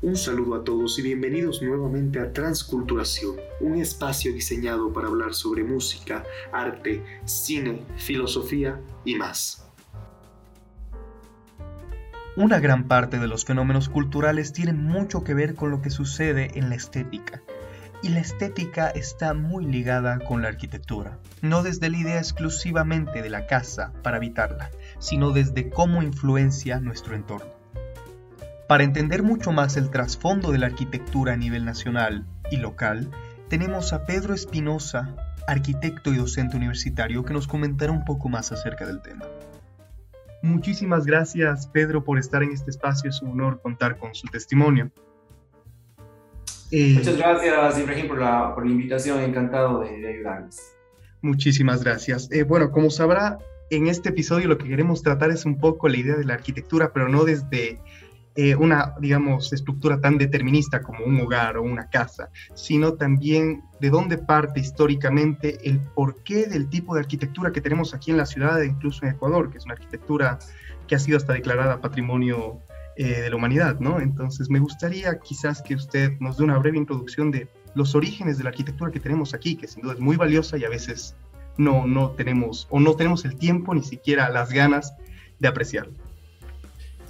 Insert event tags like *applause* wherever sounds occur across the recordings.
Un saludo a todos y bienvenidos nuevamente a Transculturación, un espacio diseñado para hablar sobre música, arte, cine, filosofía y más. Una gran parte de los fenómenos culturales tienen mucho que ver con lo que sucede en la estética. Y la estética está muy ligada con la arquitectura, no desde la idea exclusivamente de la casa para habitarla, sino desde cómo influencia nuestro entorno. Para entender mucho más el trasfondo de la arquitectura a nivel nacional y local, tenemos a Pedro Espinosa, arquitecto y docente universitario, que nos comentará un poco más acerca del tema. Muchísimas gracias, Pedro, por estar en este espacio. Es un honor contar con su testimonio. Eh, Muchas gracias, Ibrahim, por la, por la invitación. Encantado de, de ayudarles. Muchísimas gracias. Eh, bueno, como sabrá, en este episodio lo que queremos tratar es un poco la idea de la arquitectura, pero no desde eh, una, digamos, estructura tan determinista como un hogar o una casa, sino también de dónde parte históricamente el porqué del tipo de arquitectura que tenemos aquí en la ciudad, incluso en Ecuador, que es una arquitectura que ha sido hasta declarada patrimonio eh, de la humanidad, ¿no? Entonces, me gustaría quizás que usted nos dé una breve introducción de los orígenes de la arquitectura que tenemos aquí, que sin duda es muy valiosa y a veces no, no tenemos o no tenemos el tiempo ni siquiera las ganas de apreciarla.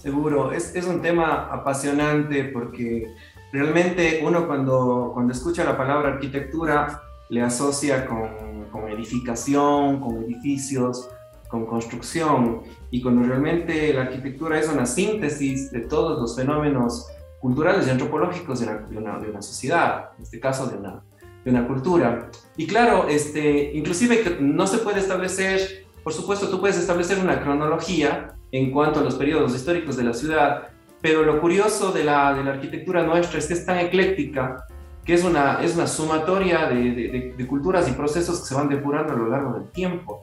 Seguro, es, es, un tema apasionante porque realmente uno cuando, cuando escucha la palabra arquitectura le asocia con, con edificación, con edificios, con construcción y cuando realmente la arquitectura es una síntesis de todos los fenómenos culturales y antropológicos de una, de una, sociedad, en este caso de una, de una cultura. Y claro, este, inclusive no se puede establecer, por supuesto tú puedes establecer una cronología, en cuanto a los periodos históricos de la ciudad, pero lo curioso de la, de la arquitectura nuestra es que es tan ecléctica que es una, es una sumatoria de, culturas y procesos que se van depurando a lo largo del tiempo.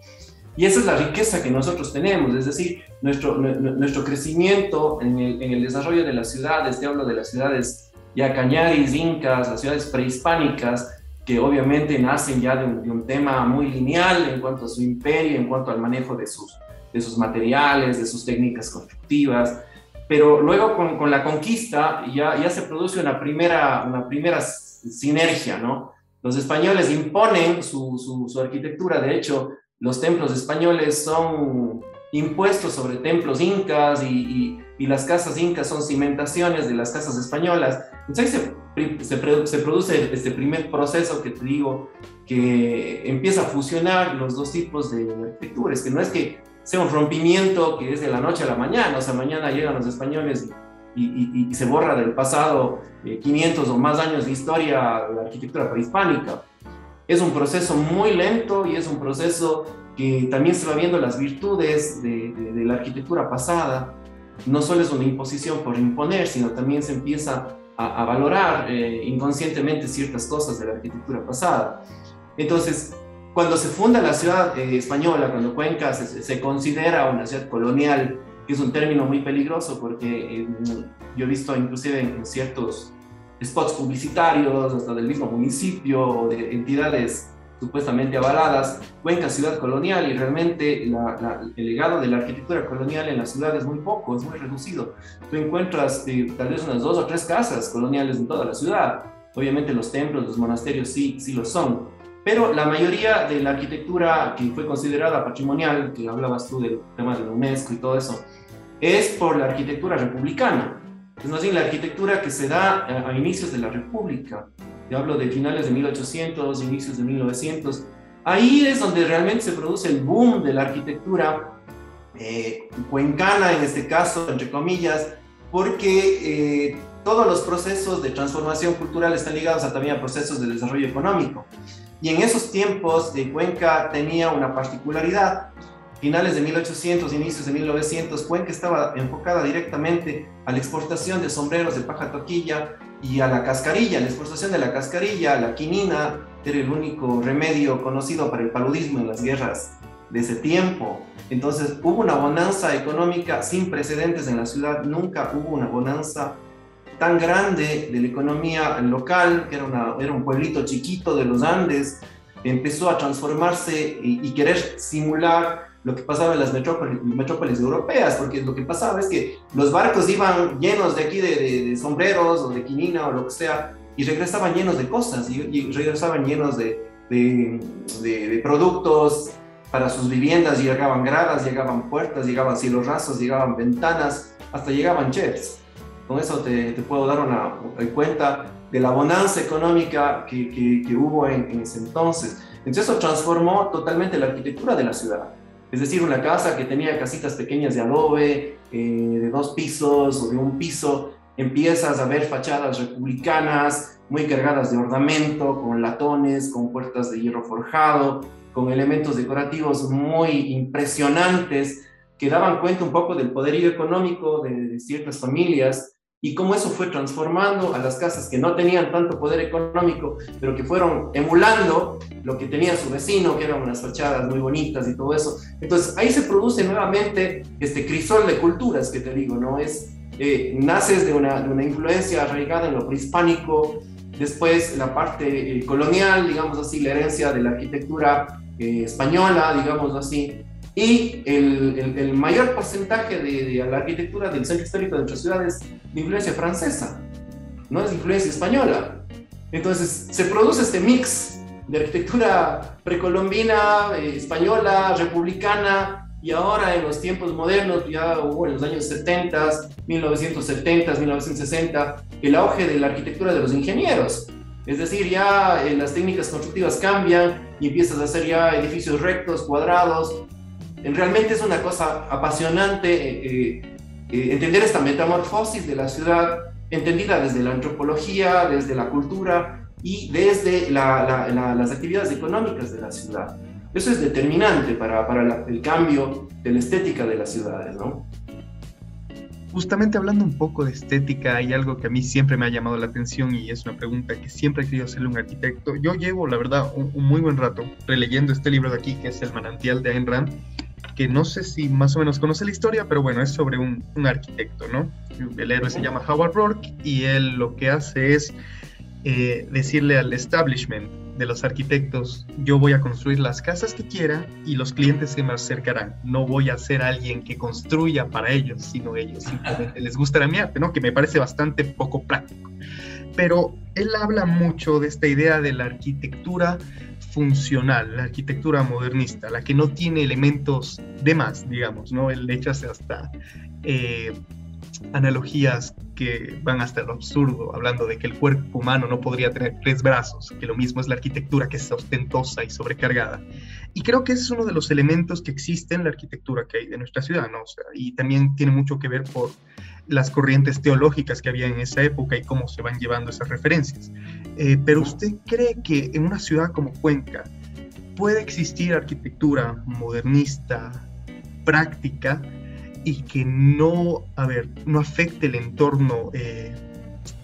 Y esa es la riqueza que nosotros tenemos, es decir, nuestro, nuestro crecimiento en el, en el desarrollo de las ciudades, te hablo de las ciudades ya cañaris, incas, las ciudades prehispánicas, que obviamente nacen ya de un, de un tema muy lineal en cuanto a su imperio, en cuanto al manejo de sus, de sus materiales, de sus técnicas constructivas, pero luego con, con la conquista ya, ya se produce una primera, una primera sinergia, ¿no? Los españoles imponen su, su, su arquitectura, de hecho, los templos españoles son impuestos sobre templos incas y, y, y, las casas incas son cimentaciones de las casas españolas. Entonces se, se, se, produce este primer proceso que te digo, que empieza a fusionar los dos tipos de arquitecturas, que no es que sea un rompimiento que es de la noche a la mañana, o sea, mañana llegan los españoles y, y, se borra del pasado 500 eh, o más años de historia de la arquitectura prehispánica. Es un proceso muy lento y es un proceso que también se va viendo las virtudes de, de, la arquitectura pasada. No solo es una imposición por imponer, sino también se empieza a, a valorar eh, inconscientemente ciertas cosas de la arquitectura pasada. Entonces, cuando se funda la ciudad eh, española, cuando Cuenca se, se, considera una ciudad colonial, que es un término muy peligroso porque eh, yo he visto inclusive en, ciertos spots publicitarios, hasta del mismo municipio o de entidades supuestamente avaladas, Cuenca ciudad colonial y realmente la, la, el legado de la arquitectura colonial en la ciudad es muy poco, es muy reducido. Tú encuentras eh, tal vez unas dos o tres casas coloniales en toda la ciudad. Obviamente los templos, los monasterios sí, sí lo son, pero la mayoría de la arquitectura que fue considerada patrimonial, que hablabas tú del tema de la UNESCO y todo eso, es por la arquitectura republicana. Es más bien la arquitectura que se da a, a inicios de la República. Yo hablo de finales de 1800, inicios de 1900. Ahí es donde realmente se produce el boom de la arquitectura eh, cuencana, en este caso, entre comillas, porque eh, todos los procesos de transformación cultural están ligados a, también a procesos de desarrollo económico. Y en esos tiempos de Cuenca tenía una particularidad. Finales de 1800, inicios de 1900, Cuenca estaba enfocada directamente a la exportación de sombreros de paja toquilla y a la cascarilla. La exportación de la cascarilla, la quinina, era el único remedio conocido para el paludismo en las guerras de ese tiempo. Entonces hubo una bonanza económica sin precedentes en la ciudad, nunca hubo una bonanza tan grande de la economía local, que era, una, era un pueblito chiquito de los Andes, empezó a transformarse y, y querer simular lo que pasaba en las metrópolis, metrópolis europeas, porque lo que pasaba es que los barcos iban llenos de aquí de, sombreros o de quinina o lo que sea, y regresaban llenos de cosas, y, regresaban llenos de, de, productos para sus viviendas, llegaban gradas, llegaban puertas, llegaban cielos rasos, llegaban ventanas, hasta llegaban chefs. Con eso te, te puedo dar una, cuenta de la bonanza económica que, que, hubo en, en, ese entonces. Entonces eso transformó totalmente la arquitectura de la ciudad. Es decir, una casa que tenía casitas pequeñas de adobe, eh, de dos pisos o de un piso, empiezas a ver fachadas republicanas muy cargadas de ornamento, con latones, con puertas de hierro forjado, con elementos decorativos muy impresionantes que daban cuenta un poco del poderío económico de ciertas familias y cómo eso fue transformando a las casas que no tenían tanto poder económico, pero que fueron emulando lo que tenía su vecino, que eran unas fachadas muy bonitas y todo eso. Entonces ahí se produce nuevamente este crisol de culturas que te digo, ¿no? Es, eh, naces de una, de una influencia arraigada en lo prehispánico, después la parte eh, colonial, digamos así, la herencia de la arquitectura eh, española, digamos así, y el, el, mayor porcentaje de, la arquitectura del centro histórico de nuestra ciudad es de influencia francesa, no es de influencia española. Entonces se produce este mix de arquitectura precolombina, eh, española, republicana, y ahora en los tiempos modernos, ya hubo en los años 70, 1970, 1960, el auge de la arquitectura de los ingenieros. Es decir, ya eh, las técnicas constructivas cambian y empiezas a hacer ya edificios rectos, cuadrados, realmente es una cosa apasionante eh, eh, entender esta metamorfosis de la ciudad, entendida desde la antropología, desde la cultura y desde las actividades económicas de la ciudad. Eso es determinante para, para el cambio de la estética de las ciudades, ¿no? Justamente hablando un poco de estética, hay algo que a mí siempre me ha llamado la atención y es una pregunta que siempre he querido hacerle a un arquitecto. Yo llevo, la verdad, un, un, muy buen rato releyendo este libro de aquí, que es El manantial de Ayn Rand, que no sé si más o menos conoce la historia, pero bueno, es sobre un, arquitecto, ¿no? El héroe se llama Howard Rourke y él lo que hace es eh, decirle al establishment de los arquitectos, yo voy a construir las casas que quiera y los clientes se me acercarán. No voy a ser alguien que construya para ellos, sino ellos *laughs* simplemente les gustará mi arte, ¿no? Que me parece bastante poco práctico. Pero él habla mucho de esta idea de la arquitectura funcional, la arquitectura modernista, la que no tiene elementos de más, digamos, ¿no? Él echa hasta eh, analogías que van hasta lo absurdo, hablando de que el cuerpo humano no podría tener tres brazos, que lo mismo es la arquitectura que es ostentosa y sobrecargada. Y creo que ese es uno de los elementos que existe en la arquitectura que hay de nuestra ciudad, ¿no? y también tiene mucho que ver por las corrientes teológicas que había en esa época y cómo se van llevando esas referencias. Eh, pero usted cree que en una ciudad como Cuenca puede existir arquitectura modernista, práctica, y que no, a ver, no afecte el entorno eh,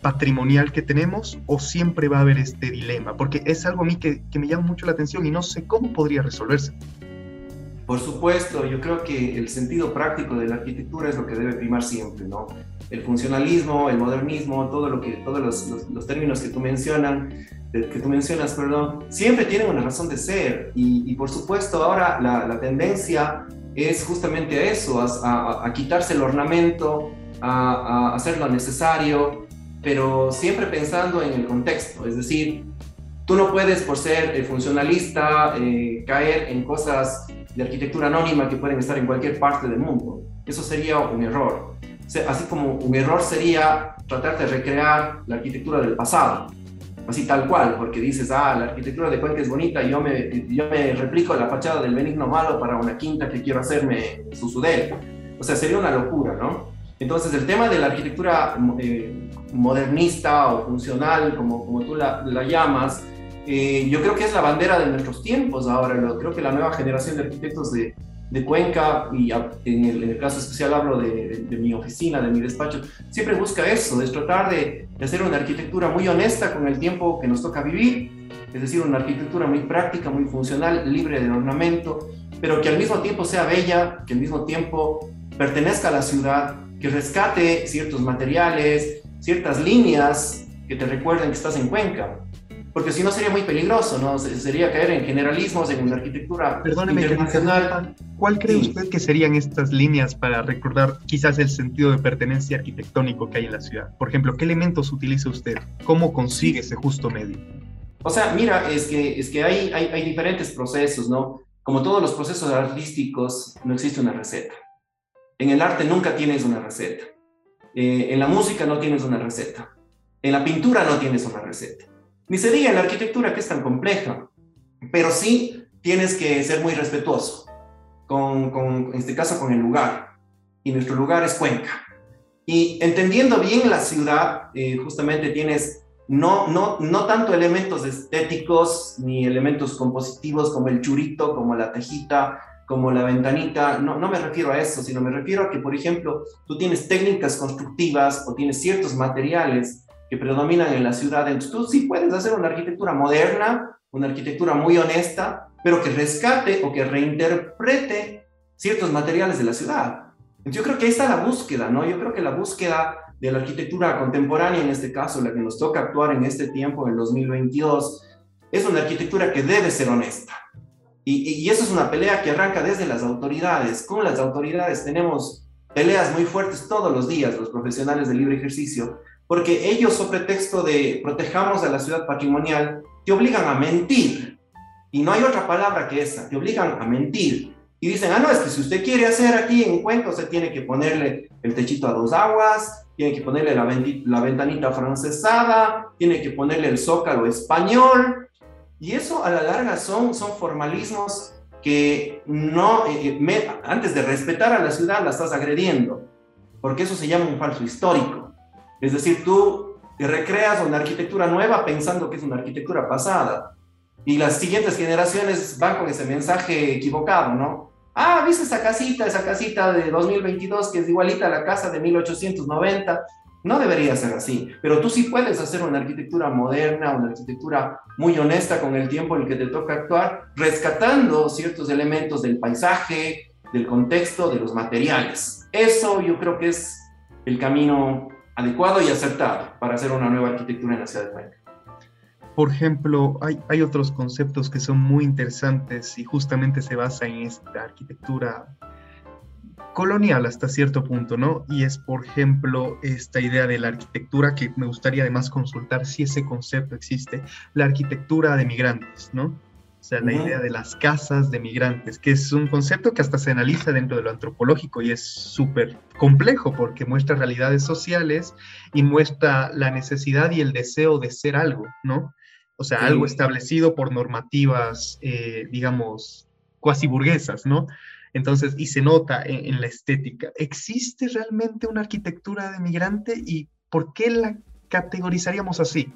patrimonial que tenemos o siempre va a haber este dilema? Porque es algo a mí que, que me llama mucho la atención y no sé cómo podría resolverse. Por supuesto, yo creo que el sentido práctico de la arquitectura es lo que debe primar siempre, ¿no? El funcionalismo, el modernismo, todo lo que, todos los, los, términos que tú, mencionan, que tú mencionas, perdón, siempre tienen una razón de ser. Y, por supuesto, ahora la, la, tendencia es justamente a eso, a, quitarse el ornamento, a, hacer lo necesario, pero siempre pensando en el contexto, es decir, tú no puedes por ser funcionalista eh, caer en cosas de arquitectura anónima que pueden estar en cualquier parte del mundo. Eso sería un error. Así como un error sería tratar de recrear la arquitectura del pasado, así tal cual, porque dices, ah, la arquitectura de Cuenca es bonita yo me, yo me replico la fachada del Benigno Malo para una quinta que quiero hacerme su sudel. O sea, sería una locura, ¿no? Entonces, el tema de la arquitectura eh, modernista o funcional, como, como tú la, la llamas, eh, yo creo que es la bandera de nuestros tiempos ahora. creo que la nueva generación de arquitectos de, de Cuenca, y en el, caso especial hablo de, de, mi oficina, de mi despacho, siempre busca eso, es tratar de, de, hacer una arquitectura muy honesta con el tiempo que nos toca vivir, es decir, una arquitectura muy práctica, muy funcional, libre de ornamento, pero que al mismo tiempo sea bella, que al mismo tiempo pertenezca a la ciudad, que rescate ciertos materiales, ciertas líneas que te recuerden que estás en Cuenca. Porque si no sería muy peligroso, ¿no? Sería caer en generalismos, en una arquitectura Perdóneme internacional. ¿Cuál cree usted que serían estas líneas para recordar quizás el sentido de pertenencia arquitectónico que hay en la ciudad? Por ejemplo, ¿qué elementos utiliza usted? ¿Cómo consigue ese justo medio? O sea, mira, es que, es que hay, hay, hay diferentes procesos, ¿no? Como todos los procesos artísticos, no existe una receta. En el arte nunca tienes una receta. Eh, en la música no tienes una receta. En la pintura no tienes una receta. Ni se diga en la arquitectura que es tan compleja. Pero sí tienes que ser muy respetuoso, con, en este caso con el lugar. Y nuestro lugar es Cuenca. Y entendiendo bien la ciudad, eh, justamente tienes no, no, no tanto elementos estéticos ni elementos compositivos como el churito, como la tejita, como la ventanita, no, no me refiero a eso, sino me refiero a que, por ejemplo, tú tienes técnicas constructivas o tienes ciertos materiales que predominan en la ciudad, entonces tú sí puedes hacer una arquitectura moderna, una arquitectura muy honesta, pero que rescate o que reinterprete ciertos materiales de la ciudad. Entonces yo creo que ahí está la búsqueda, ¿no? Yo creo que la búsqueda de la arquitectura contemporánea, en este caso, la que nos toca actuar en este tiempo, en el 2022, es una arquitectura que debe ser honesta. Y, eso es una pelea que arranca desde las autoridades. Con las autoridades tenemos peleas muy fuertes todos los días, los profesionales del libre ejercicio, porque ellos, sobre pretexto de protejamos a la ciudad patrimonial, te obligan a mentir. Y no hay otra palabra que esa, te obligan a mentir. Y dicen, ah, no, es que si usted quiere hacer aquí en Cuenca, se tiene que ponerle el techito a dos aguas, tiene que ponerle la, la ventanita francesada, tiene que ponerle el zócalo español, y eso a la larga son, son formalismos que no, eh, eh, antes de respetar a la ciudad la estás agrediendo, porque eso se llama un falso histórico. Es decir, tú recreas una arquitectura nueva pensando que es una arquitectura pasada. Y las siguientes generaciones van con ese mensaje equivocado, ¿no? Ah, ¿viste esa casita, esa casita de 2022 que es igualita a la casa de 1890? No debería ser así, pero tú sí puedes hacer una arquitectura moderna, una arquitectura muy honesta con el tiempo en el que te toca actuar, rescatando ciertos elementos del paisaje, del contexto, de los materiales. Eso yo creo que es el camino adecuado y acertado para hacer una nueva arquitectura en la ciudad de Cuenca. Por ejemplo, hay, hay otros conceptos que son muy interesantes y justamente se basa en esta arquitectura colonial hasta cierto punto, ¿no? Y es, por ejemplo, esta idea de la arquitectura que me gustaría además consultar si ese concepto existe, la arquitectura de migrantes, ¿no? O sea, la idea de las casas de migrantes, que es un concepto que hasta se analiza dentro de lo antropológico y es súper complejo porque muestra realidades sociales y muestra la necesidad y el deseo de ser algo, ¿no? O sea, algo establecido por normativas, eh, digamos, cuasi burguesas, ¿no? Entonces, y se nota en, la estética. ¿Existe realmente una arquitectura de migrante y por qué la categorizaríamos así?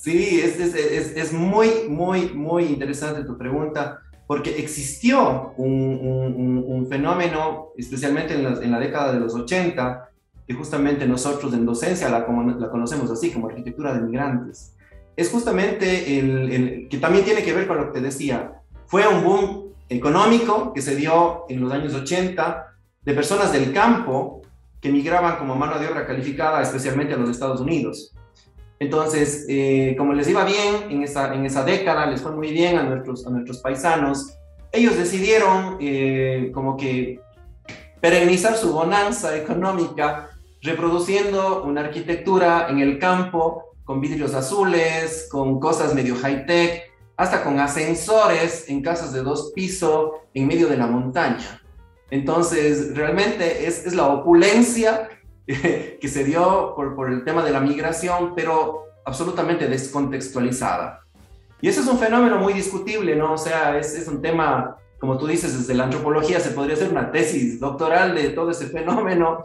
Sí, es, es, es, muy, muy, muy interesante tu pregunta, porque existió un, un, fenómeno, especialmente en la, en la, década de los 80, que justamente nosotros en docencia la, la conocemos así, como arquitectura de migrantes. Es justamente el, el, que también tiene que ver con lo que te decía. Fue un boom económico que se dio en los años 80 de personas del campo que migraban como mano de obra calificada, especialmente a los Estados Unidos. Entonces, eh, como les iba bien en esa, en esa década, les fue muy bien a nuestros, a nuestros paisanos, ellos decidieron eh, como que perennizar su bonanza económica reproduciendo una arquitectura en el campo con vidrios azules, con cosas medio high-tech, hasta con ascensores en casas de dos pisos en medio de la montaña. Entonces, realmente es, es la opulencia *laughs* que se dio por, por, el tema de la migración, pero absolutamente descontextualizada. Y ese es un fenómeno muy discutible, ¿no? O sea, es, es un tema, como tú dices, desde la antropología se podría hacer una tesis doctoral de todo ese fenómeno,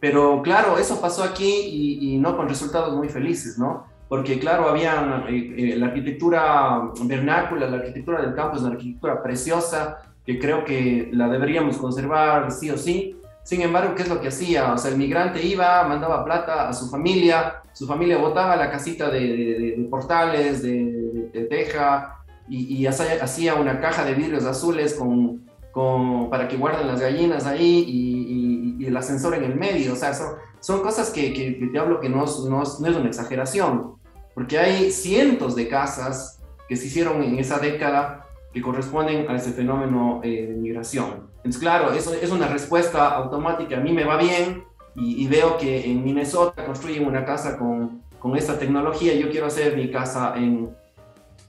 pero claro, eso pasó aquí y, y no con resultados muy felices, ¿no? porque claro, había eh, eh, la arquitectura vernácula, la arquitectura del campo es una arquitectura preciosa, que creo que la deberíamos conservar sí o sí. Sin embargo, ¿qué es lo que hacía? O sea, el migrante iba, mandaba plata a su familia, su familia botaba la casita de, portales, de, teja, y, hacía una caja de vidrios azules con, con, para que guarden las gallinas ahí y, y, el ascensor en el medio. O sea, son, son cosas que, que, te hablo que no, no, no, es una exageración. porque hay cientos de casas que se hicieron en esa década que corresponden a ese fenómeno eh, de migración. Entonces, claro, eso es una respuesta automática. A mí me va bien y, veo que en Minnesota construyen una casa con, con esta tecnología y yo quiero hacer mi casa en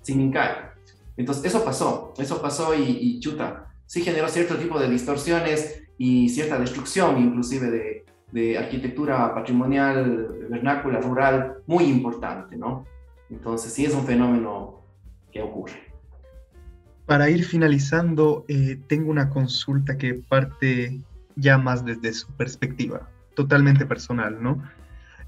Simincay. Entonces, eso pasó, eso pasó y, y chuta, sí generó cierto tipo de distorsiones y cierta destrucción inclusive de, de arquitectura patrimonial, vernácula, rural, muy importante, ¿no? Entonces sí es un fenómeno que ocurre. Para ir finalizando, eh, tengo una consulta que parte ya más desde su perspectiva, totalmente personal, ¿no?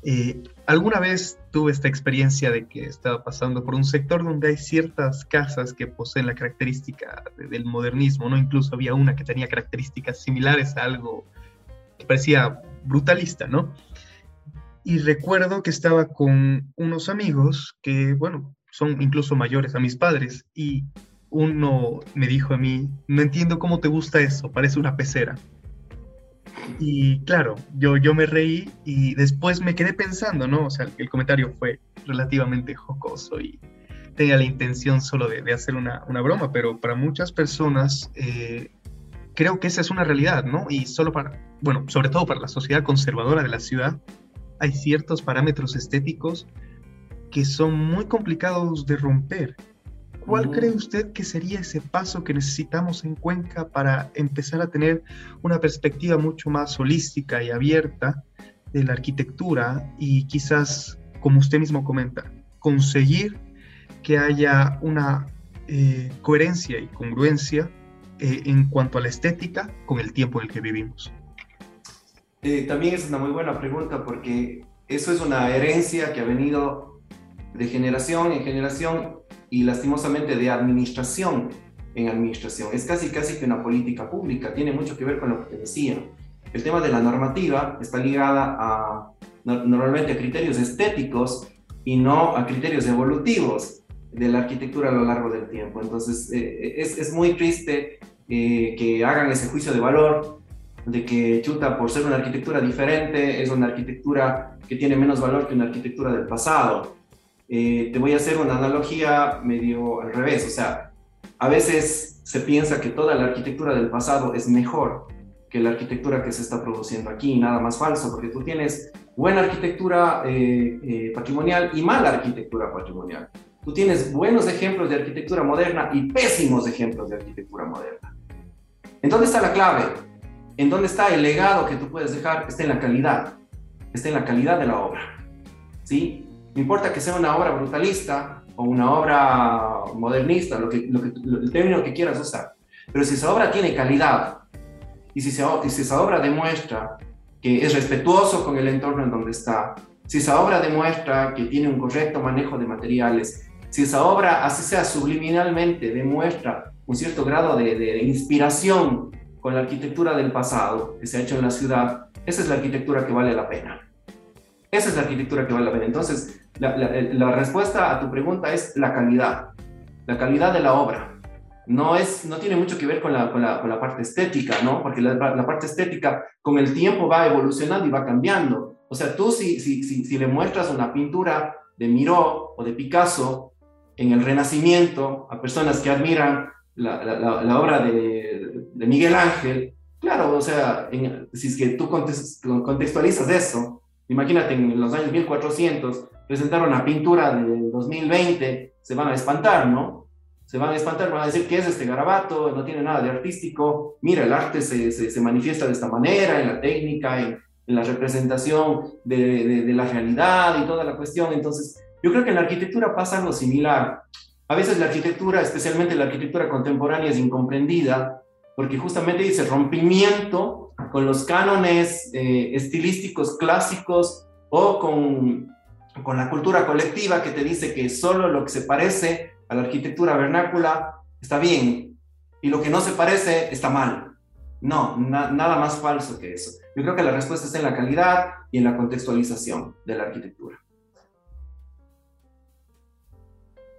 Eh, alguna vez tuve esta experiencia de que estaba pasando por un sector donde hay ciertas casas que poseen la característica del modernismo, ¿no? Incluso había una que tenía características similares a algo que parecía brutalista, ¿no? Y recuerdo que estaba con unos amigos que, bueno, son incluso mayores a mis padres y uno me dijo a mí, no entiendo cómo te gusta eso, parece una pecera. Y claro, yo, yo me reí y después me quedé pensando, ¿no? O sea, el comentario fue relativamente jocoso y tenía la intención solo de, hacer una, broma, pero para muchas personas eh, creo que esa es una realidad, ¿no? Y solo para, bueno, sobre todo para la sociedad conservadora de la ciudad, hay ciertos parámetros estéticos que son muy complicados de romper. ¿Cuál cree usted que sería ese paso que necesitamos en Cuenca para empezar a tener una perspectiva mucho más holística y abierta de la arquitectura y quizás, como usted mismo comenta, conseguir que haya una eh, coherencia y congruencia eh, en cuanto a la estética con el tiempo en el que vivimos? Eh, también es una muy buena pregunta porque eso es una herencia que ha venido de generación en generación y lastimosamente de administración en administración. Es casi casi que una política pública, tiene mucho que ver con lo que te decía. El tema de la normativa está ligada a normalmente a criterios estéticos y no a criterios evolutivos de la arquitectura a lo largo del tiempo. Entonces, eh, es, es, muy triste eh, que hagan ese juicio de valor de que Chuta, por ser una arquitectura diferente, es una arquitectura que tiene menos valor que una arquitectura del pasado. Eh, te voy a hacer una analogía medio al revés, o sea, a veces se piensa que toda la arquitectura del pasado es mejor que la arquitectura que se está produciendo aquí, nada más falso, porque tú tienes buena arquitectura eh, eh, patrimonial y mala arquitectura patrimonial. Tú tienes buenos ejemplos de arquitectura moderna y pésimos ejemplos de arquitectura moderna. ¿En dónde está la clave? ¿En dónde está el legado que tú puedes dejar? Está en la calidad, está en la calidad de la obra. ¿Sí? No importa que sea una obra brutalista o una obra modernista, lo que, lo que, el término que quieras usar. Pero si esa obra tiene calidad y si, si esa obra demuestra que es respetuoso con el entorno en donde está, si esa obra demuestra que tiene un correcto manejo de materiales, si esa obra, así sea subliminalmente, demuestra un cierto grado de, de, inspiración con la arquitectura del pasado que se ha hecho en la ciudad, esa es la arquitectura que vale la pena. Esa es la arquitectura que vale la pena. Entonces, la, respuesta a tu pregunta es la calidad, la calidad de la obra. No, es, no tiene mucho que ver con la, con la, parte estética, ¿no? Porque la, parte estética con el tiempo va evolucionando y va cambiando. O sea, tú si, si, si, si le muestras una pintura de Miró o de Picasso en el Renacimiento a personas que admiran la, obra de, de, Miguel Ángel, claro, o sea, si es que tú contextualizas eso, imagínate en los años 1400, presentar una pintura de 2020, se van a espantar, ¿no? Se van a espantar, van a decir, ¿qué es este garabato? No tiene nada de artístico. Mira, el arte se, se, manifiesta de esta manera, en la técnica, en, la representación de, de, de, la realidad y toda la cuestión. Entonces, yo creo que en la arquitectura pasa algo similar. A veces la arquitectura, especialmente la arquitectura contemporánea, es incomprendida porque justamente dice rompimiento con los cánones eh, estilísticos clásicos o con con la cultura colectiva que te dice que solo lo que se parece a la arquitectura vernácula está bien y lo que no se parece está mal. No, nada más falso que eso. Yo creo que la respuesta está en la calidad y en la contextualización de la arquitectura.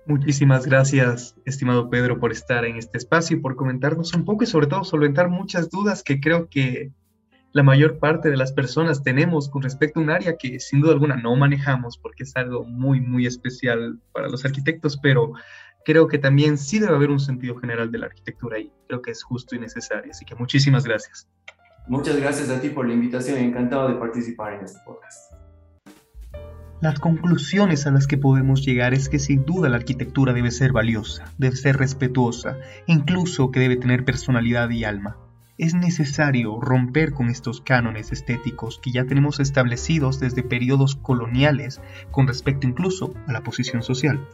Muchísimas gracias, estimado Pedro, por estar en este espacio y por comentarnos un poco y sobre todo solventar muchas dudas que creo que la mayor parte de las personas tenemos con respecto a un área que sin duda alguna no manejamos porque es algo muy, muy especial para los arquitectos, pero creo que también sí debe haber un sentido general de la arquitectura y creo que es justo y necesario. Así que muchísimas gracias. Muchas gracias a ti por la invitación, encantado de participar en este podcast. Las conclusiones a las que podemos llegar es que sin duda la arquitectura debe ser valiosa, debe ser respetuosa, incluso que debe tener personalidad y alma. Es necesario romper con estos cánones estéticos que ya tenemos establecidos desde periodos coloniales con respecto incluso a la posición social.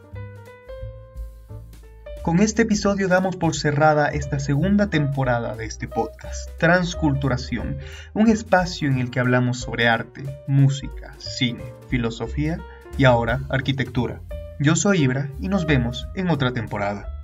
Con este episodio damos por cerrada esta segunda temporada de este podcast, Transculturación, un espacio en el que hablamos sobre arte, música, cine, filosofía y ahora arquitectura. Yo soy Ibra y nos vemos en otra temporada.